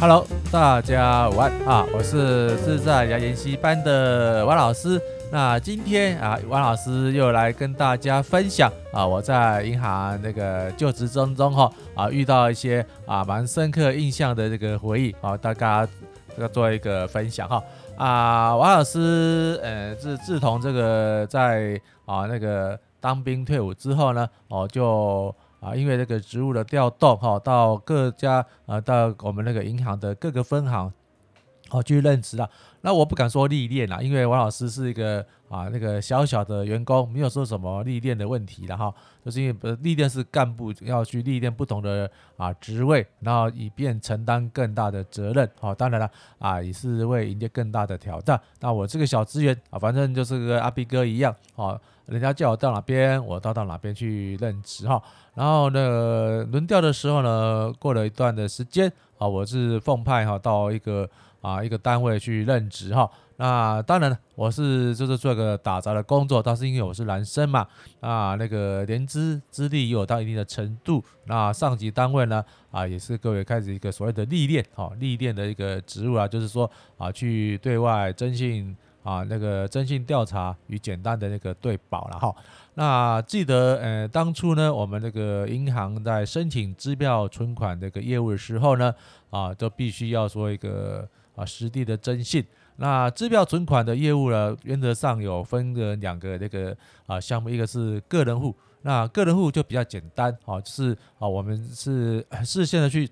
Hello，大家午安啊！我是自在理财研习班的王老师。那今天啊，王老师又来跟大家分享啊，我在银行那个就职中中哈啊，遇到一些啊蛮深刻印象的这个回忆啊，大家这个做一个分享哈啊。王老师呃自自从这个在啊那个当兵退伍之后呢，哦就。啊，因为这个职务的调动，哈，到各家啊，到我们那个银行的各个分行，好去任职了。那我不敢说历练啦，因为王老师是一个啊那个小小的员工，没有说什么历练的问题的哈。就是因为历练是干部要去历练不同的啊职位，然后以便承担更大的责任。好，当然了啊，也是为迎接更大的挑战。那我这个小职员啊，反正就是跟阿 B 哥一样，啊，人家叫我到哪边，我到到哪边去任职哈。然后呢，轮调的时候呢，过了一段的时间啊，我是奉派哈到一个啊一个单位去任职哈。那当然了我是就是做个打杂的工作，但是因为我是男生嘛，啊那个年资资历也有到一定的程度，那上级单位呢啊也是各位开始一个所谓的历练哈历练的一个职务啊，就是说啊去对外征信。啊，那个征信调查与简单的那个对保了哈。那记得呃，当初呢，我们那个银行在申请支票存款这个业务的时候呢，啊，都必须要说一个啊实地的征信。那支票存款的业务呢，原则上有分个两个那个啊项目，一个是个人户，那个人户就比较简单，啊，就是啊我们是事先的去。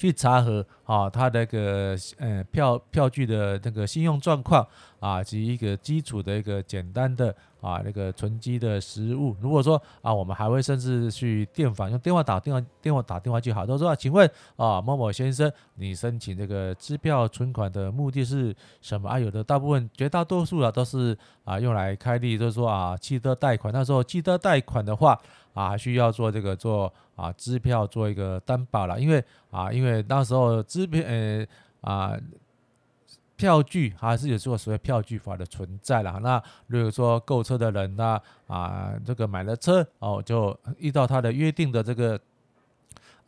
去查核啊，他那个呃票票据的那个信用状况啊，及一个基础的一个简单的啊那个存积的实物。如果说啊，我们还会甚至去电访，用电话打电话，电话打电话就好。都说，请问啊，某某先生，你申请这个支票存款的目的是什么啊？有的大部分绝大多数啊都是啊用来开立，就是说啊汽车贷款。那时候汽车贷款的话。啊，需要做这个做啊支票做一个担保了，因为啊，因为那时候支票呃啊票据还是有做所谓票据法的存在了。那如果说购车的人呢啊，这个买了车哦，就依照他的约定的这个。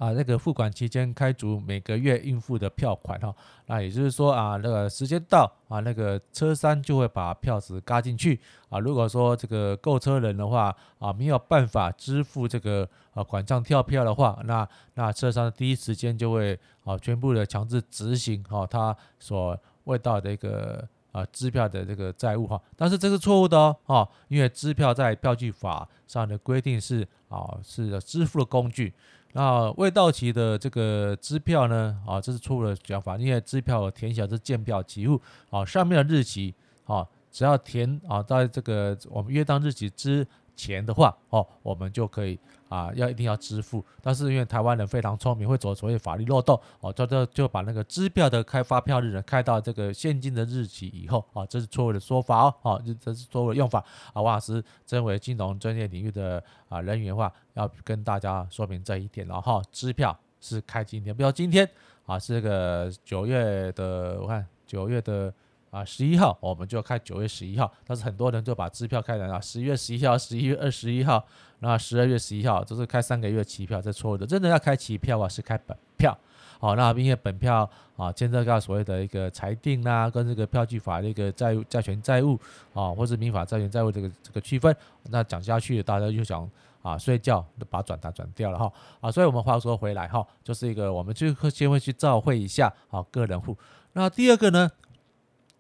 啊，那个付款期间开足每个月应付的票款哈，那也就是说啊，那个时间到啊，那个车商就会把票子轧进去啊。如果说这个购车人的话啊，没有办法支付这个啊管账跳票的话，那那车商第一时间就会啊全部的强制执行哈他所未到的一个啊支票的这个债务哈。但是这是错误的哦，哈，因为支票在票据法上的规定是啊是支付的工具。那未到期的这个支票呢？啊，这是错误的讲法，因为支票填写是建票即付，啊，上面的日期，啊，只要填啊，在这个我们约当日期之钱的话，哦，我们就可以啊，要一定要支付。但是因为台湾人非常聪明，会走所谓法律漏洞，哦，就就就把那个支票的开发票日呢开到这个现金的日期以后，啊，这是错误的说法哦，哦，这这是错误的用法。啊，王老师身为金融专业领域的啊人员的话，要跟大家说明这一点了哈。支票是开今天，不要今天啊，是这个九月的，我看九月的。啊，十一号我们就要开九月十一号，但是很多人就把支票开了啊，十一月十一号、十一月二十一号，那十二月十一号，都是开三个月期票，这错误的。真的要开期票啊，是开本票。好，那因为本票啊，牵涉到所谓的一个裁定啊，跟这个票据法的一个债债权债务啊，或者民法债权债务这个这个区分，那讲下去大家就想啊睡觉，把转单转掉了哈啊，所以我们话说回来哈，就是一个我们就先会去照会一下啊个人户，那第二个呢？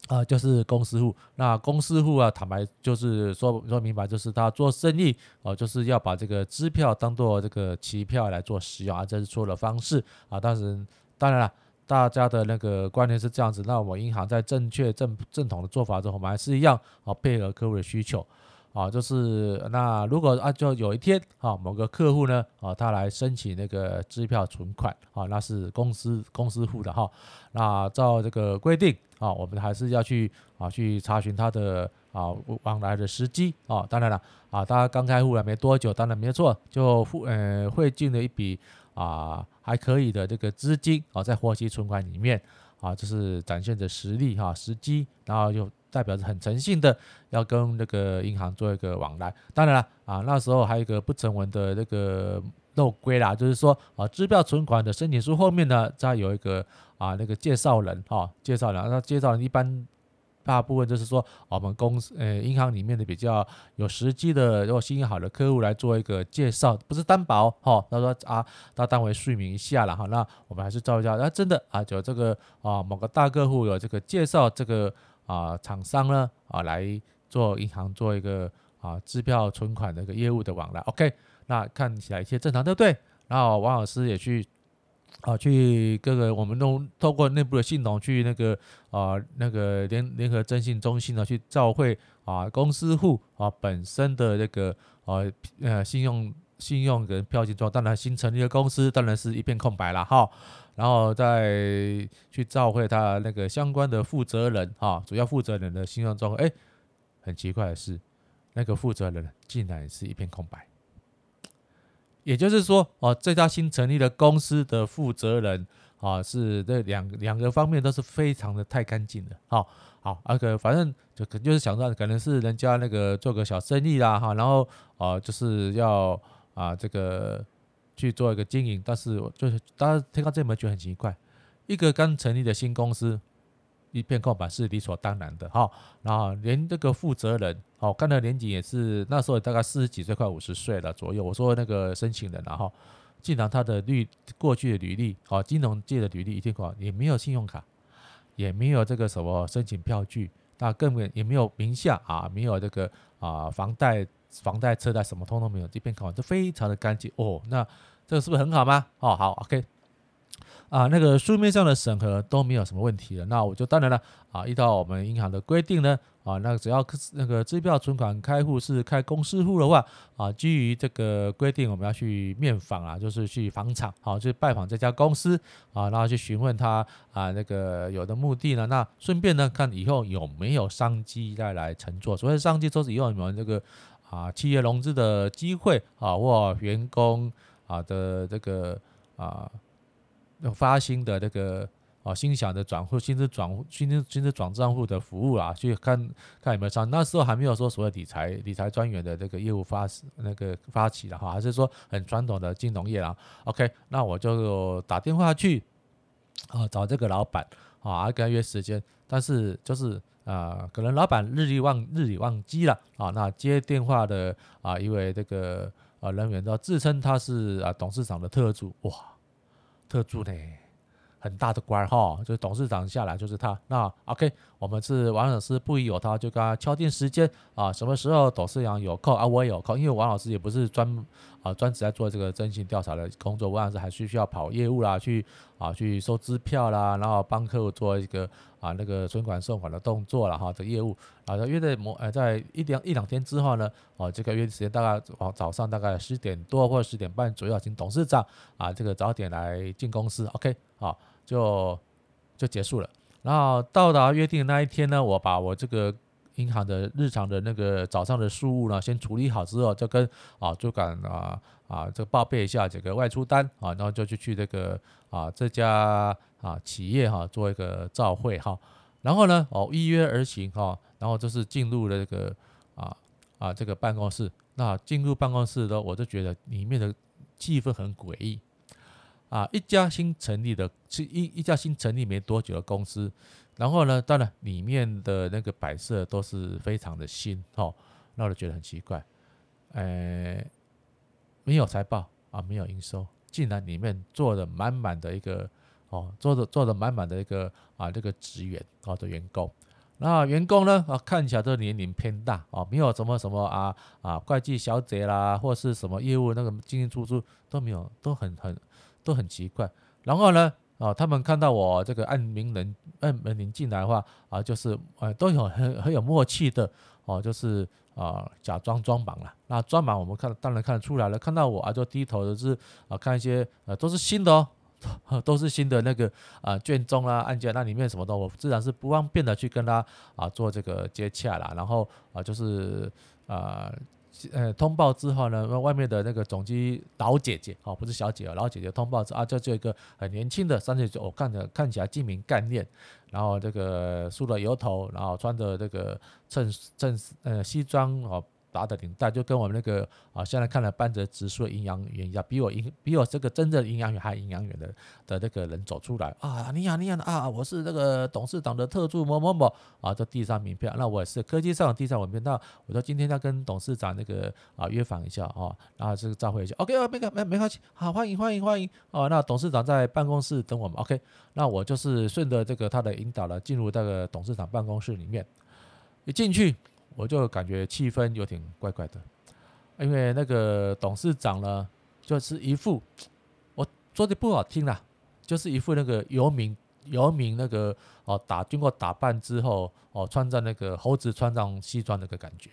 啊，就是公司户。那公司户啊，坦白就是说说明白，就是他做生意哦，就是要把这个支票当做这个期票来做使用啊，这是错的方式啊。但是当然了，大家的那个观念是这样子。那我们银行在正确正正统的做法之后，我们还是一样啊，配合客户的需求。啊，就是那如果啊，就有一天啊，某个客户呢啊，他来申请那个支票存款啊，那是公司公司户的哈。那照这个规定啊，我们还是要去啊去查询他的啊往来的时机啊。当然了啊，他刚开户了没多久，当然没错，就付呃汇进了一笔啊还可以的这个资金啊，在活期存款里面啊，就是展现着实力哈时机，然后又。代表着很诚信的要跟那个银行做一个往来。当然了啊，那时候还有一个不成文的那个漏规啦，就是说啊，支票存款的申请书后面呢，再有一个啊那个介绍人哈，介绍人，那介绍人一般。大部分就是说，我们公司呃银行里面的比较有实际的，如果信用好的客户来做一个介绍，不是担保哈。他说啊，他单位说明一下了哈。那我们还是照一下，那真的啊，就这个啊某个大客户有这个介绍这个啊厂商呢啊来做银行做一个啊支票存款的一个业务的往来。OK，那看起来一切正常，对不对？然后王老师也去。啊，去各个我们都透过内部的系统去那个啊那个联联合征信中心呢去照会啊公司户啊本身的那个呃呃信用信用跟票据状，当然新成立的公司当然是一片空白了哈，然后再去照会他那个相关的负责人哈，主要负责人的信用状况，哎，很奇怪的是，那个负责人竟然是一片空白。也就是说，哦，这家新成立的公司的负责人，啊，是这两两个方面都是非常的太干净的，好，好，那个反正就可就是想到可能是人家那个做个小生意啦，哈，然后啊，就是要啊这个去做一个经营，但是我就是大家听到这门觉得很奇怪，一个刚成立的新公司。一片空白是理所当然的哈，然后连这个负责人，哦，看的年纪也是那时候大概四十几岁，快五十岁了左右。我说那个申请人，然后竟然他的履过去的履历，哦，金融界的履历一片空白，也没有信用卡，也没有这个什么申请票据，那根本也没有名下啊，没有这个啊房贷、房贷、车贷什么通通没有，这片空白就非常的干净哦。那这个是不是很好吗？哦，好，OK。啊，那个书面上的审核都没有什么问题了，那我就当然了啊，依照我们银行的规定呢，啊，那只要那个支票存款开户是开公司户的话，啊，基于这个规定，我们要去面访啊，就是去访厂，好，去拜访这家公司啊，然后去询问他啊，那个有的目的呢，那顺便呢，看以后有没有商机再来承做，所谓商机都是以后有没有这个啊企业融资的机会啊，或员工啊的这个啊。发薪的这个啊，心想的转户、薪资转、薪资薪资转账户的服务啊，去看看有没有上。那时候还没有说所谓理财理财专员的这个业务发那个发起了哈，还是说很传统的金融业啊。OK，那我就打电话去啊找这个老板啊，跟他约时间。但是就是啊，可能老板日理忘日理忘机了啊。那接电话的啊一位这个啊人员都自称他是啊董事长的特助哇。特助呢，很大的官哈，就是董事长下来就是他。那 OK，我们是王老师不疑有他，就跟他敲定时间啊，什么时候董事长有空啊，我也有空，因为王老师也不是专啊专职在做这个征信调查的工作，王老师还需需要跑业务啦，去啊去收支票啦，然后帮客户做一个啊那个存款送款的动作了哈，这业务啊，约在某呃在一两一两天之后呢，哦这个约时间大概早早上大概十点多或者十点半左右，请董事长啊这个早点来进公司，OK 好。就就结束了，然后到达约定的那一天呢，我把我这个银行的日常的那个早上的事务呢，先处理好之后，就跟啊主管啊啊这个报备一下这个外出单啊，然后就去去这个啊这家啊企业哈做一个照会哈，然后呢哦依约而行哈，然后就是进入了这个啊啊这个办公室，那进入办公室的我就觉得里面的气氛很诡异。啊，一家新成立的，是一一家新成立没多久的公司，然后呢，当然里面的那个摆设都是非常的新哦，那我就觉得很奇怪，呃，没有财报啊，没有营收，竟然里面坐的满满的一个哦，坐的坐的满满的一个啊这个职员哦的员工，那员工呢啊看起来都年龄偏大哦，没有什么什么啊啊会计小姐啦，或是什么业务那个进进出出都没有，都很很。都很奇怪，然后呢，啊，他们看到我这个按名人按门铃进来的话，啊，就是呃，都有很很有默契的，哦，就是啊，假装装忙了。那装忙我们看当然看得出来了，看到我啊，就低头的是啊，看一些呃，都是新的哦，都是新的那个啊卷宗啊案件，那里面什么的，我自然是不方便的去跟他啊做这个接洽啦。然后啊，就是啊。呃通报之后呢，外面的那个总机老姐姐哦，不是小姐哦，老姐姐通报说啊，就就一个很年轻的三十岁，我看着看起来精明干练，然后这个梳了油头，然后穿着这个衬衬呃西装哦。打的领带就跟我们那个啊，现在看了半泽直树的营养员一样，比我营比我这个真正的营养员还营养员的的那个人走出来啊，你好你好啊，我是那个董事长的特助某某某啊，就递上名片，那我也是科技上递上名片，那我说今天要跟董事长那个啊约访一下啊，然后这个召会一下，OK 啊，没没没关系，好欢迎欢迎欢迎哦，那董事长在办公室等我们，OK，那我就是顺着这个他的引导了，进入这个董事长办公室里面，一进去。我就感觉气氛有点怪怪的，因为那个董事长呢，就是一副我说的不好听啦，就是一副那个游民游民那个哦打经过打扮之后哦穿着那个猴子穿上西装那个感觉，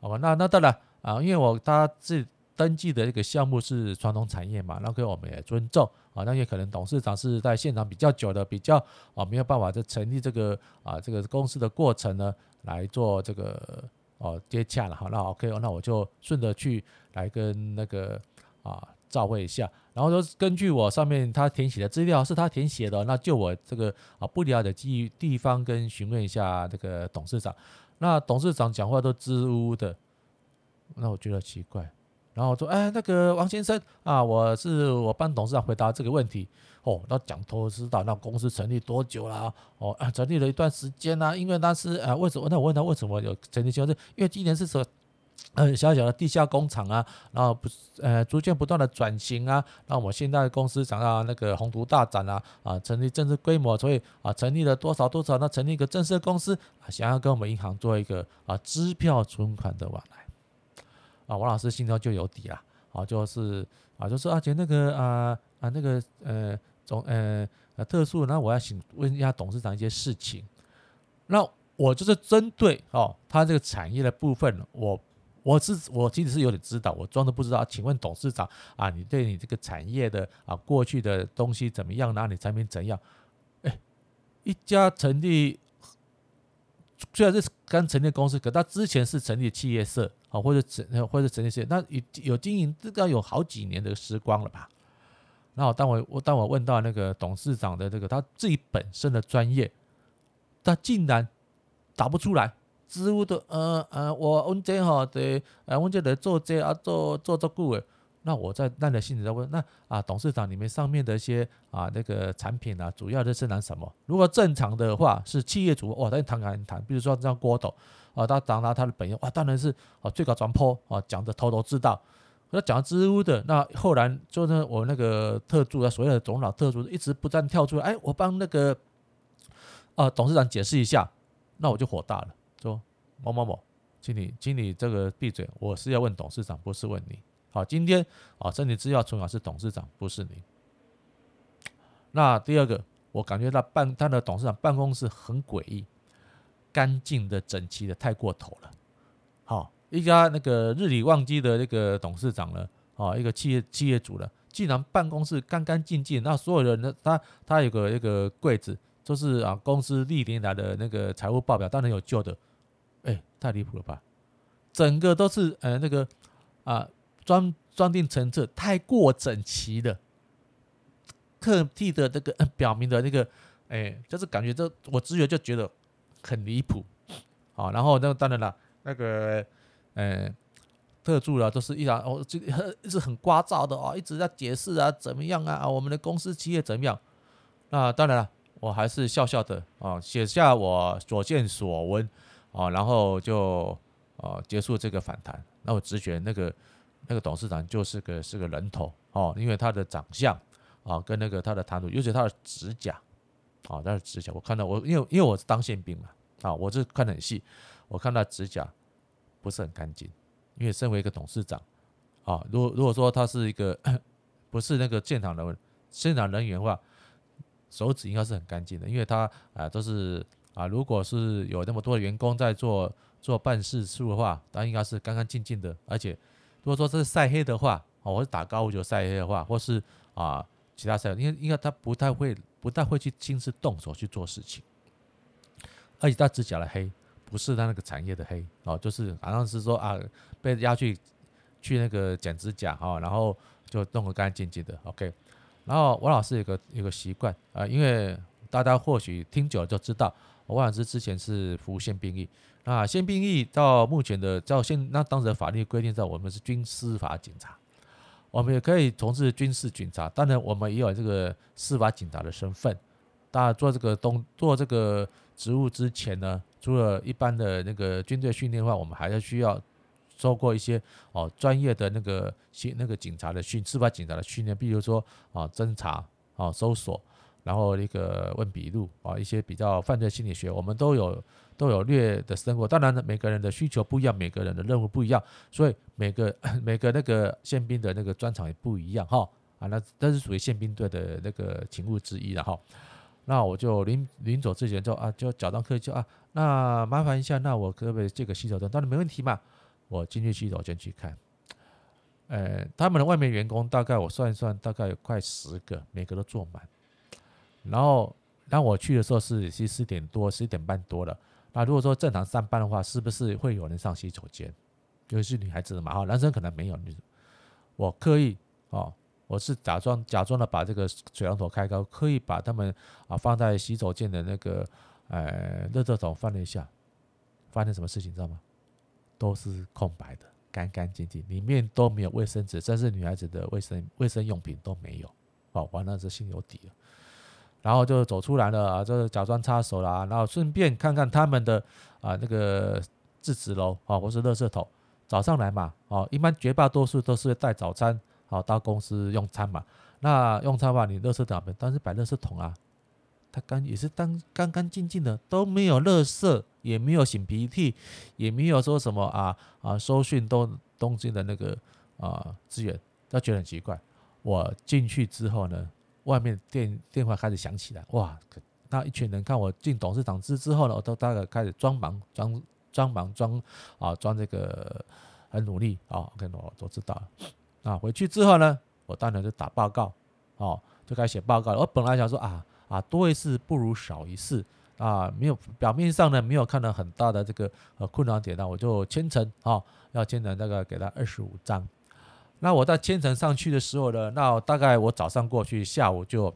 好吧？那那当然啊，因为我他自登记的这个项目是传统产业嘛，那个我们也尊重啊，那也可能董事长是在现场比较久的，比较啊没有办法在成立这个啊这个公司的过程呢。来做这个哦接洽了哈，那 OK，那我就顺着去来跟那个啊照会一下，然后说根据我上面他填写的资料是他填写的，那就我这个啊不了解的地地方跟询问一下这个董事长，那董事长讲话都支吾的，那我觉得奇怪。然后我说，哎，那个王先生啊，我是我帮董事长回答这个问题。哦，那讲头知道那公司成立多久了？哦，啊，成立了一段时间啦。因为那是啊，为什么？那我问他为什么有成立公司？因为今年是说，嗯，小小的地下工厂啊，然后不是呃，逐渐不断的转型啊。那我们现在的公司想要那个宏图大展啊，啊，成立正式规模，所以啊，成立了多少多少？那成立一个正式公司，啊，想要跟我们银行做一个啊支票存款的往来。啊，王老师心中就有底了，啊，就是啊，就说而且那个啊啊那个呃总呃呃特殊，那我要请问一下董事长一些事情，那我就是针对哦他这个产业的部分，我我是我其实是有点知道，我装的不知道，请问董事长啊，你对你这个产业的啊过去的东西怎么样？哪里产品怎样？哎，一家成立。虽然是刚成立公司，可他之前是成立企业社或者成或者成立企业，那有有经营，这个有好几年的时光了吧？那我当我我当我问到那个董事长的这个他自己本身的专业，他竟然答不出来，植物的呃呃，我问这哈对，呃问这来做这啊做做做顾问。那我在耐着性子在问，那啊董事长，你们上面的一些啊那个产品啊，主要的是拿什么？如果正常的话是企业主，哇，他谈谈谈，比如说像郭董啊，他讲到他的本业，哇，当然是啊最高专坡啊，讲的头头是道。那讲支吾的，那后来就是我那个特助啊，所谓的总老特助一直不断跳出来，哎，我帮那个啊董事长解释一下，那我就火大了，说某某某，请你请你这个闭嘴，我是要问董事长，不是问你。好，今天啊，身体制药存款是董事长，不是你。那第二个，我感觉到办他的董事长办公室很诡异，干净的、整齐的太过头了。好，一家那个日理万机的那个董事长呢，啊，一个企业企业主了，竟然办公室干干净净，那所有人呢，他他有个那个柜子，就是啊，公司历年来的那个财务报表，当然有旧的，哎，太离谱了吧？整个都是呃那个啊。装装订成册太过整齐的，特地的那个表明的那个，哎，就是感觉这我直觉就觉得很离谱，好，然后那当然了，那个，呃，特助了都是一然哦，这 一直很聒噪的哦，一直在解释啊，怎么样啊，我们的公司企业怎么样？那当然了，我还是笑笑的啊，写下我所见所闻啊，然后就啊结束这个访谈。那我直觉那个。那个董事长就是个是个人头哦，因为他的长相啊，跟那个他的谈吐，尤其他的指甲啊，他的指甲，我看到我因为因为我是当宪兵嘛啊，我是看得很细，我看到指甲不是很干净，因为身为一个董事长啊，如如果说他是一个不是那个现场人现场人员的话，手指应该是很干净的，因为他啊都是啊，如果是有那么多员工在做做办事处的话，他应该是干干净净的，而且。如果说这是晒黑的话，哦，我是打高尔夫球晒黑的话，或是啊其他晒，因为因为他不太会不太会去亲自动手去做事情，而且他指甲的黑不是他那个产业的黑哦，就是好像是说啊，被押去去那个剪指甲哈，然后就弄个干干净净的。OK，然后我老师有个有个习惯啊，因为大家或许听久了就知道，王老师之前是服务宪兵役，那宪兵役到目前的到现那当时的法律规定在我们是军司法警察。我们也可以从事军事警察，当然我们也有这个司法警察的身份。当然做这个东做这个职务之前呢，除了一般的那个军队训练的话，我们还要需要受过一些哦专业的那个训那个警察的训司法警察的训练，比如说啊侦查啊搜索，然后那个问笔录啊一些比较犯罪心理学，我们都有。都有略的生活，当然呢，每个人的需求不一样，每个人的任务不一样，所以每个 每个那个宪兵的那个专长也不一样哈啊，那这是属于宪兵队的那个勤务之一了哈。那我就临临走之前就啊，就假装客气就啊，那麻烦一下，那我可不可以借个洗手间？当然没问题嘛。我进去洗手间去看，呃，他们的外面员工大概我算一算，大概有快十个，每个都坐满。然后当我去的时候是十四点多，十一点半多了。那如果说正常上班的话，是不是会有人上洗手间？尤其是女孩子的嘛，哈，男生可能没有。我刻意哦，我是假装假装的把这个水龙头开高，刻意把他们啊放在洗手间的那个呃垃圾桶放了一下，发生什么事情知道吗？都是空白的，干干净净，里面都没有卫生纸，甚至女孩子的卫生卫生用品都没有。哦，完了，这心里有底了。然后就走出来了啊，就是假装插手啦，然后顺便看看他们的啊那个制纸楼啊，或是垃圾桶，早上来嘛，哦，一般绝大多数都是带早餐好到公司用餐嘛。那用餐嘛，你垃圾桶边，但是摆垃圾桶啊，它干也是当干干净净的，都没有垃圾，也没有擤鼻涕，也没有说什么啊啊收讯都东京的那个啊资源，他觉得很奇怪。我进去之后呢，外面电电话开始响起来，哇！那一群人看我进董事长室之后呢，我都大概开始装忙装装忙装啊装这个很努力啊，跟我都知道了。啊，回去之后呢，我当然就打报告，哦，就开始写报告了。我本来想说啊啊多一事不如少一事啊，没有表面上呢没有看到很大的这个呃困难点，那我就签呈啊，要签呈那个给他二十五张。那我在千层上去的时候呢，那大概我早上过去，下午就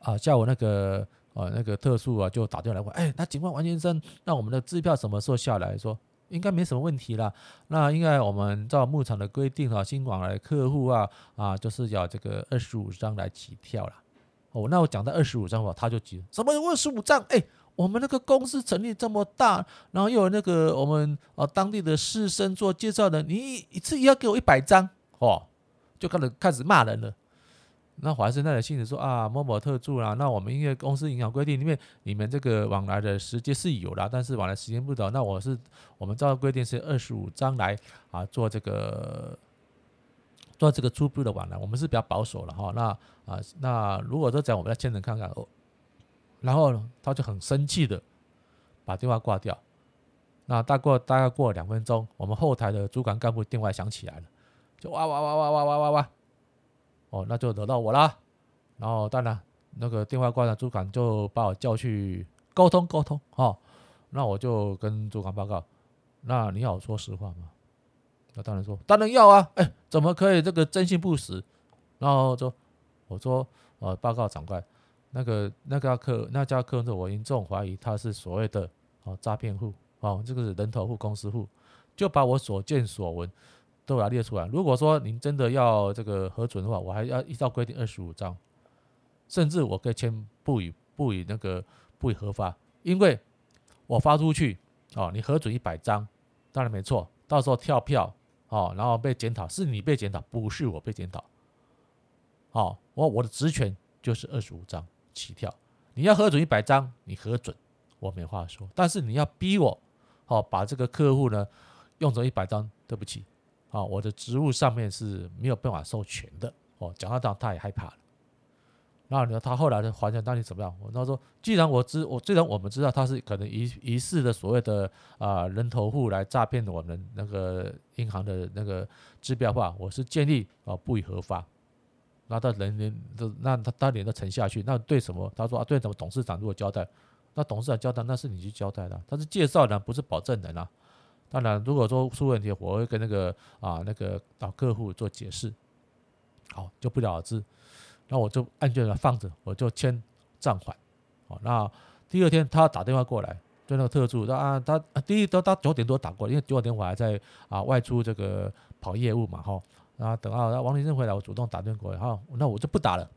啊，下午那个呃那个特殊啊就打电话来问，哎，那警官王先生，那我们的支票什么时候下来？说应该没什么问题啦。那应该我们照牧场的规定啊，新往来客户啊啊，就是要这个二十五张来起跳了。哦，那我讲到二十五张吧，他就急，什么二十五张？哎。我们那个公司成立这么大，然后又有那个我们啊当地的士绅做介绍的，你一次也要给我一百张哦，就开始开始骂人了。那还是那里信子说啊某某特助啦，那我们因为公司银行规定里面，你们这个往来的时间是有啦，但是往来时间不等。那我是我们照规定是二十五张来啊做这个做这个初步的往来，我们是比较保守了哈。那啊那如果说讲我们要签证看看哦。然后呢，他就很生气的把电话挂掉。那大过大概过了两分钟，我们后台的主管干部电话响起来了，就哇哇哇哇哇哇哇哇，哦，那就惹到我啦。然后当然那个电话挂了，主管就把我叫去沟通沟通。哦，那我就跟主管报告，那你要说实话吗？那当然说，当然要啊。哎，怎么可以这个真心不实？然后就我说，呃，报告长官。那个那个客那家客户，我严重怀疑他是所谓的哦诈骗户哦，这个是人头户、公司户，就把我所见所闻都给他列出来。如果说您真的要这个核准的话，我还要依照规定二十五张，甚至我可以签不予不予那个不予核发，因为我发出去哦，你核准一百张，当然没错，到时候跳票哦，然后被检讨，是你被检讨，不是我被检讨。好，我我的职权就是二十五张。起跳，你要核准一百张，你核准，我没话说。但是你要逼我，好把这个客户呢用成一百张，对不起，啊，我的职务上面是没有办法授权的。哦，讲到这样，他也害怕了。然后你说他后来的还钱到底怎么样？我他说，既然我知我，既然我们知道他是可能疑疑似的所谓的啊人头户来诈骗我们那个银行的那个支票话，我是建议啊不予核发。那他人连都，那他他脸都沉下去，那对什么？他说啊，对什么董事长如果交代，那董事长交代，那是你去交代的，他是介绍人，不是保证人啊。当然，如果说出问题，我会跟那个啊那个老客户做解释，好就不了了之。那我就案卷放着，我就签暂缓。好，那第二天他打电话过来，就那个特助，他啊他第一都到九点多打过来，因为九点我还在啊外出这个跑业务嘛，哈。然后等到王林生回来，我主动打电话过来，哈，那我就不打了。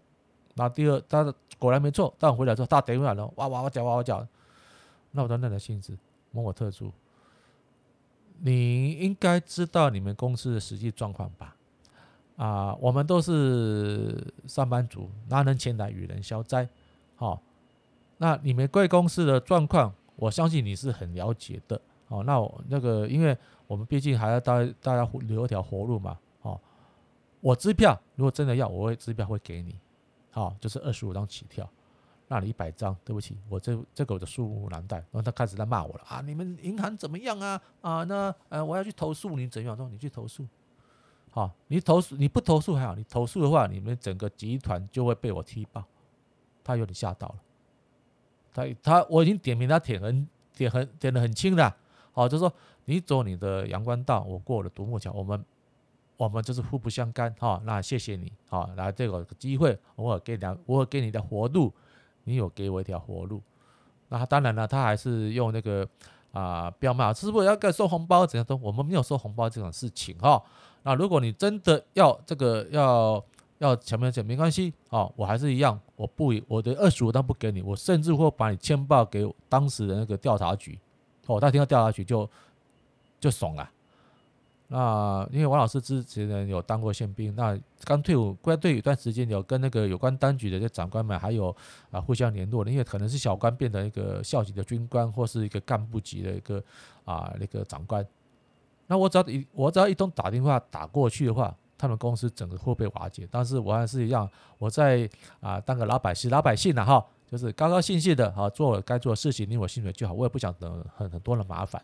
那第二，他果然没错，但我回来之后，他打电话了，哇哇哇叫哇哇叫，那我就耐着性子，某某特助。你应该知道你们公司的实际状况吧？啊，我们都是上班族，哪能前来与人消灾？好，那你们贵公司的状况，我相信你是很了解的。哦，那我那个，因为我们毕竟还要大大家留一条活路嘛。我支票如果真的要，我会支票会给你。好，就是二十五张起跳。那你一百张，对不起，我这这个我的数目难带。然后他开始在骂我了啊！你们银行怎么样啊？啊，那呃，我要去投诉你怎样？说你去投诉，好，你投诉你不投诉还好，你投诉的话，你们整个集团就会被我踢爆。他有点吓到了，他他我已经点名他点很点很点的很轻了。好，就说你走你的阳关道，我过我的独木桥，我们我们就是互不相干。哈，那谢谢你，哈，来这个机会，我给你我给你的活路。你有给我一条活路，那当然了，他还是用那个啊标码，是不是要给收红包怎样都？我们没有收红包这种事情哈。那如果你真的要这个要要前面讲没关系啊，我还是一样，我不我的二十五单不给你，我甚至会把你签报给当时的那个调查局。哦，他听到调查局就就怂了。那因为王老师之前呢有当过宪兵，那刚退伍，刚退伍一段时间，有跟那个有关当局的这长官们还有啊互相联络的，因为可能是小官变成一个校级的军官，或是一个干部级的一个啊那个长官。那我只要一我只要一通打电话打过去的话，他们公司整个会被瓦解。但是我还是一样，我在啊当个老百姓，老百姓呢哈，就是高高兴兴的啊做我该做的事情，令我薪水就好，我也不想等很很多的麻烦。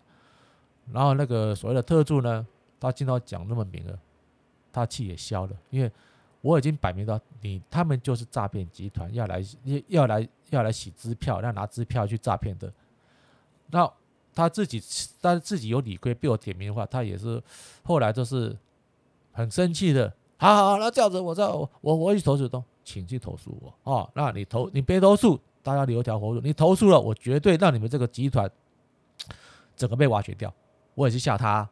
然后那个所谓的特助呢？他听到讲那么明了，他气也消了，因为我已经摆明到你他们就是诈骗集团，要来要来要来洗支票，要拿支票去诈骗的。那他自己，但自己有理亏，被我点名的话，他也是后来就是很生气的。好好好，那这样子，我知道我我我去投诉东，请去投诉我哦。那你投你别投诉，大家留条活路。你投诉了，我绝对让你们这个集团整个被挖掘掉。我也是吓他。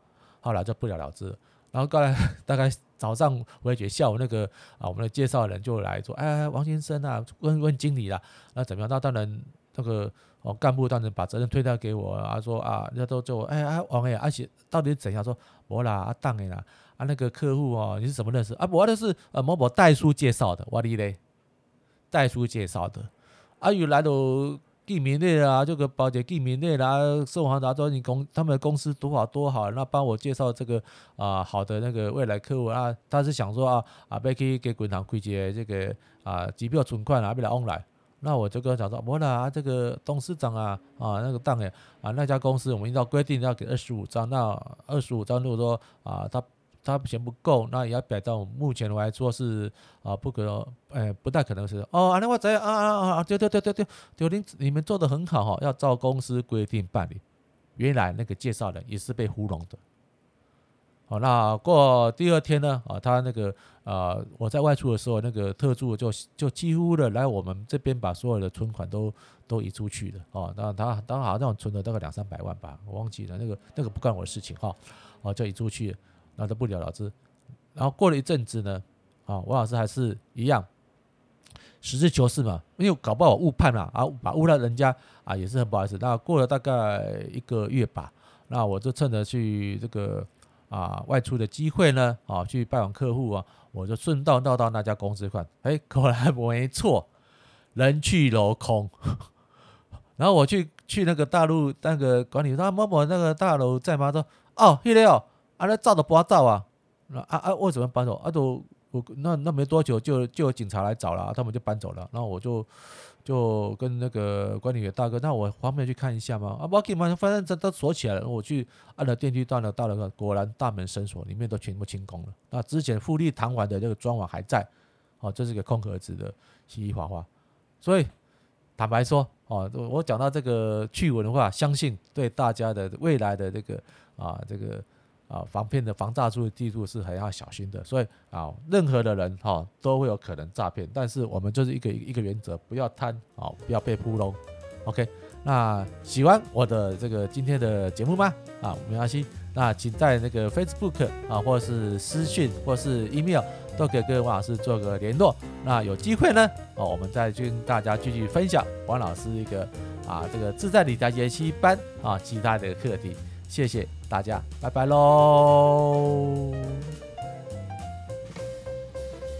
后来就不了了之，然后后来 大概早上我也觉得下午那个啊，我们的介绍人就来说，哎，王先生啊，问问经理啦，那怎么样？那当然那个哦干部当然把责任推掉给我啊，说啊，人家都叫我哎哎王爷，而且到底怎样？说我啦啊当哎啦啊那个客户哦，你是怎么认识啊？我的是呃某某代书介绍的，我的嘞，代书介绍的，啊原来都。记名列啊，这个保洁记名列啦，盛华达说你公他们公司多好多好，那帮我介绍这个啊好的那个未来客户啊，他是想说啊啊，别去给银行开借这个啊机票存款啊，别来往来，那我就跟他讲说，不啦，这个董事长啊啊那个当诶啊那家公司我们依照规定要给二十五张，那二十五张如果说啊他。他钱不够，那也要摆到目前来说是啊，不可，哎、不太可能是哦。啊那我这样啊啊啊，对对对对对，就你你们做的很好哈，要照公司规定办理。原来那个介绍人也是被糊弄的。好，那过第二天呢啊，他那个啊，我在外出的时候，那个特助就就几乎的来我们这边把所有的存款都都移出去了哦。那他当时好像存了大概两三百万吧，我忘记了那个那个不关我的事情哈，哦就移出去。那都不了了之，然后过了一阵子呢，啊，王老师还是一样，实事求是嘛，因为搞不好我误判了啊，把误了人家啊，也是很不好意思。那过了大概一个月吧，那我就趁着去这个啊外出的机会呢，啊去拜访客户啊，我就顺道绕到那家公司看，哎，果然没错，人去楼空。然后我去去那个大陆那个管理，他某某那个大楼在吗？说哦，去了哦。啊，那照都不要照啊！那啊啊，为什么搬走？啊都我那那没多久就就有警察来找了，他们就搬走了。然后我就就跟那个管理员大哥，那我方便去看一下吗？啊，不可以嘛，反正这都锁起来了。我去按了电梯，到了到了，果然大门深锁，里面都全部清空了。那之前富丽堂皇的这个装潢还在，哦，这是个空盒子的稀稀花花。所以坦白说哦，我讲到这个趣闻的话，相信对大家的未来的这个啊这个啊防骗的防诈术的技术是很要小心的。所以啊，任何的人哈都会有可能诈骗，但是我们就是一个一个原则，不要贪啊，不要被扑弄。OK，那喜欢我的这个今天的节目吗？啊，没关系，那请在那个 Facebook 啊，或是私讯，或是 email，都可以跟王老师做个联络。那有机会呢，哦，我们再跟大家继续分享王老师一个啊这个自在理财研习班啊其他的课题。谢谢大家拜拜喽